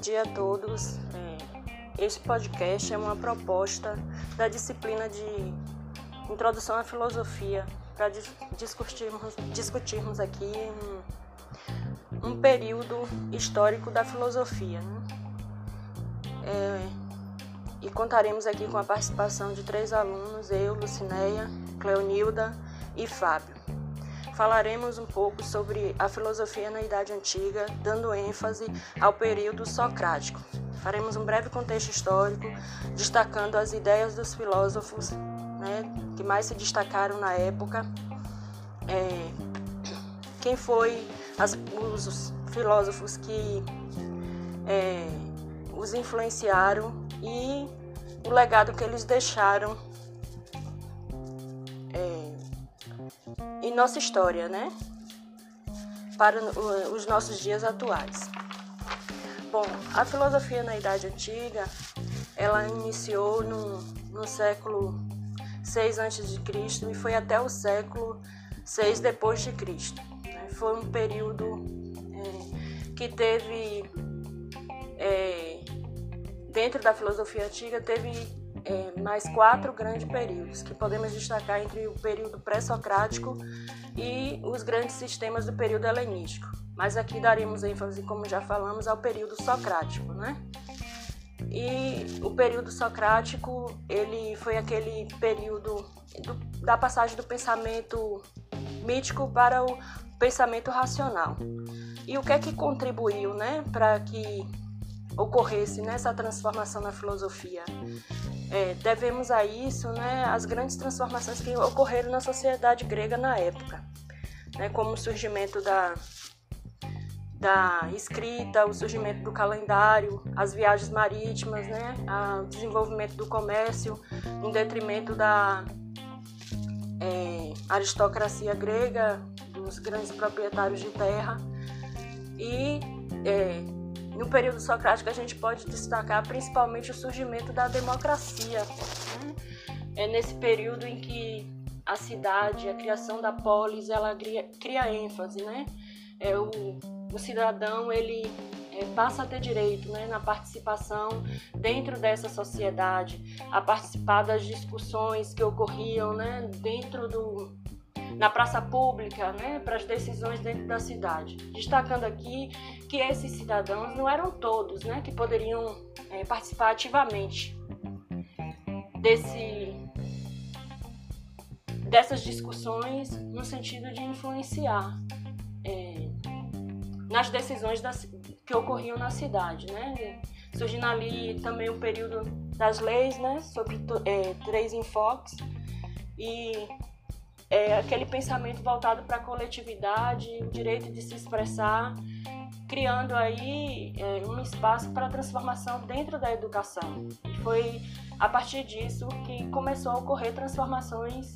dia a todos. É, este podcast é uma proposta da disciplina de Introdução à Filosofia para discutirmos, discutirmos aqui um, um, período histórico da filosofia. Né? É, e contaremos aqui com a participação de três alunos, eu, Lucinéia, Cleonilda e Fábio falaremos um pouco sobre a filosofia na Idade Antiga, dando ênfase ao período socrático. Faremos um breve contexto histórico, destacando as ideias dos filósofos né, que mais se destacaram na época, é, quem foi as, os filósofos que é, os influenciaram e o legado que eles deixaram em nossa história, né? Para os nossos dias atuais. Bom, a filosofia na Idade Antiga, ela iniciou no, no século 6 a.C. e foi até o século 6 depois de Cristo. Né? Foi um período é, que teve é, dentro da filosofia antiga teve é, mais quatro grandes períodos, que podemos destacar entre o período pré-socrático e os grandes sistemas do período helenístico. Mas aqui daremos ênfase, como já falamos, ao período socrático, né? E o período socrático, ele foi aquele período do, da passagem do pensamento mítico para o pensamento racional. E o que é que contribuiu, né, para que ocorresse nessa transformação na filosofia? É, devemos a isso né, as grandes transformações que ocorreram na sociedade grega na época, né, como o surgimento da, da escrita, o surgimento do calendário, as viagens marítimas, né, o desenvolvimento do comércio, em detrimento da é, aristocracia grega, dos grandes proprietários de terra. E é, no período socrático, a gente pode destacar principalmente o surgimento da democracia. É nesse período em que a cidade, a criação da polis, ela cria, cria ênfase, né? É o, o cidadão ele é, passa a ter direito né, na participação dentro dessa sociedade, a participar das discussões que ocorriam né, dentro do, na praça pública, né, para as decisões dentro da cidade. Destacando aqui que esses cidadãos não eram todos né, que poderiam é, participar ativamente desse, dessas discussões no sentido de influenciar é, nas decisões que ocorriam na cidade. Né? Surgindo ali também o período das leis né, sobre é, três enfoques e é, aquele pensamento voltado para a coletividade, o direito de se expressar, criando aí é, um espaço para transformação dentro da educação. E foi a partir disso que começou a ocorrer transformações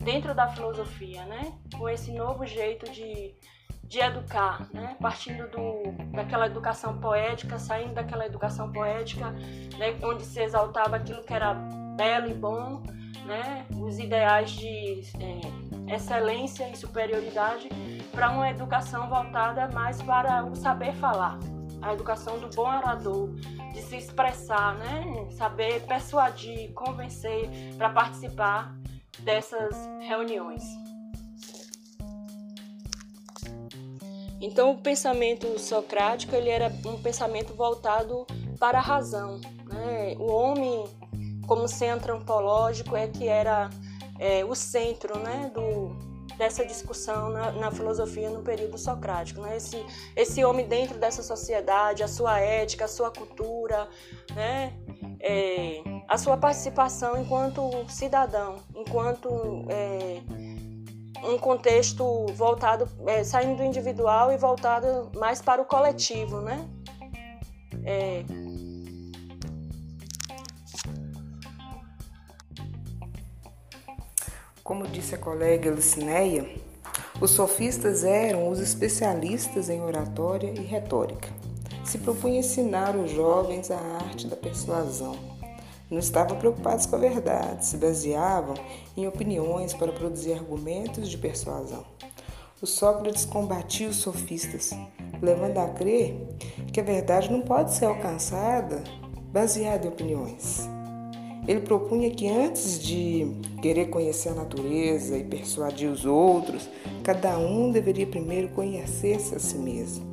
dentro da filosofia, né? Com esse novo jeito de, de educar, né? Partindo do, daquela educação poética, saindo daquela educação poética, né? onde se exaltava aquilo que era belo e bom, né, os ideais de é, excelência e superioridade para uma educação voltada mais para o saber falar, a educação do bom orador, de se expressar, né, saber persuadir, convencer para participar dessas reuniões. Então, o pensamento socrático ele era um pensamento voltado para a razão. Né? O homem como centro antropológico é que era é, o centro né, do, dessa discussão na, na, filosofia no período socrático. Né? Esse, esse homem dentro dessa sociedade, a sua ética, a sua cultura, né? É, a sua participação enquanto cidadão, enquanto é, um contexto voltado, é, saindo do individual e voltado mais para o coletivo, né? Como disse a colega Lucinéia, os sofistas eram os especialistas em oratória e retórica. Se propunham ensinar os jovens a arte da persuasão. Não estavam preocupados com a verdade, se baseavam em opiniões para produzir argumentos de persuasão. o Sócrates combatia os sofistas, levando a crer que a verdade não pode ser alcançada baseada em opiniões. Ele propunha que antes de querer conhecer a natureza e persuadir os outros, cada um deveria primeiro conhecer-se a si mesmo.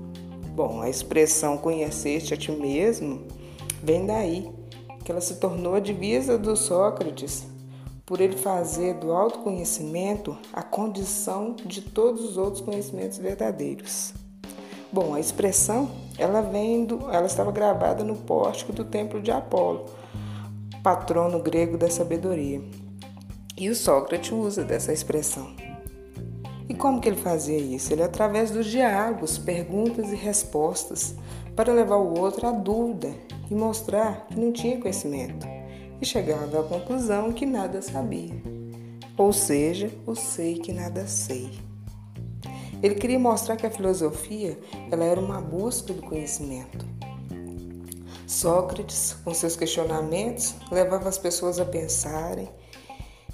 Bom, a expressão conhecer-te a ti mesmo vem daí, que ela se tornou a divisa do Sócrates, por ele fazer do autoconhecimento a condição de todos os outros conhecimentos verdadeiros. Bom, a expressão, ela vem do, ela estava gravada no pórtico do templo de Apolo, patrono grego da sabedoria. E o Sócrates usa dessa expressão. E como que ele fazia isso? Ele através dos diálogos, perguntas e respostas, para levar o outro à dúvida e mostrar que não tinha conhecimento, e chegava à conclusão que nada sabia. Ou seja, eu sei que nada sei. Ele queria mostrar que a filosofia ela era uma busca do conhecimento Sócrates, com seus questionamentos, levava as pessoas a pensarem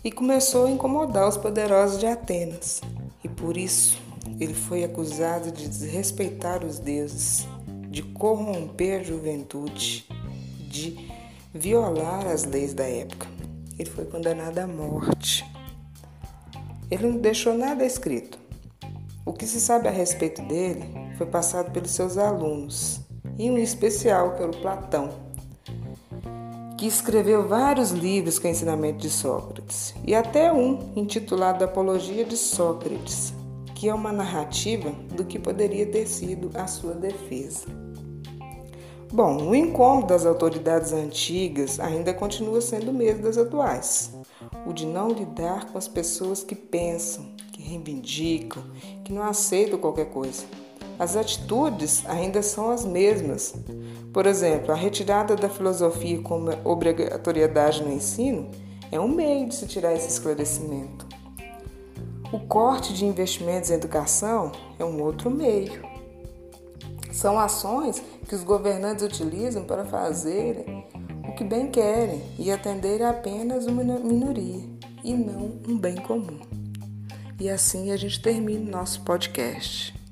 e começou a incomodar os poderosos de Atenas. E por isso ele foi acusado de desrespeitar os deuses, de corromper a juventude, de violar as leis da época. Ele foi condenado à morte. Ele não deixou nada escrito. O que se sabe a respeito dele foi passado pelos seus alunos e um especial, que era o Platão, que escreveu vários livros com ensinamento de Sócrates, e até um intitulado Apologia de Sócrates, que é uma narrativa do que poderia ter sido a sua defesa. Bom, o incômodo das autoridades antigas ainda continua sendo o mesmo das atuais, o de não lidar com as pessoas que pensam, que reivindicam, que não aceitam qualquer coisa as atitudes ainda são as mesmas. Por exemplo, a retirada da filosofia como obrigatoriedade no ensino é um meio de se tirar esse esclarecimento. O corte de investimentos em educação é um outro meio. São ações que os governantes utilizam para fazerem o que bem querem e atender apenas uma minoria e não um bem comum. E assim a gente termina o nosso podcast.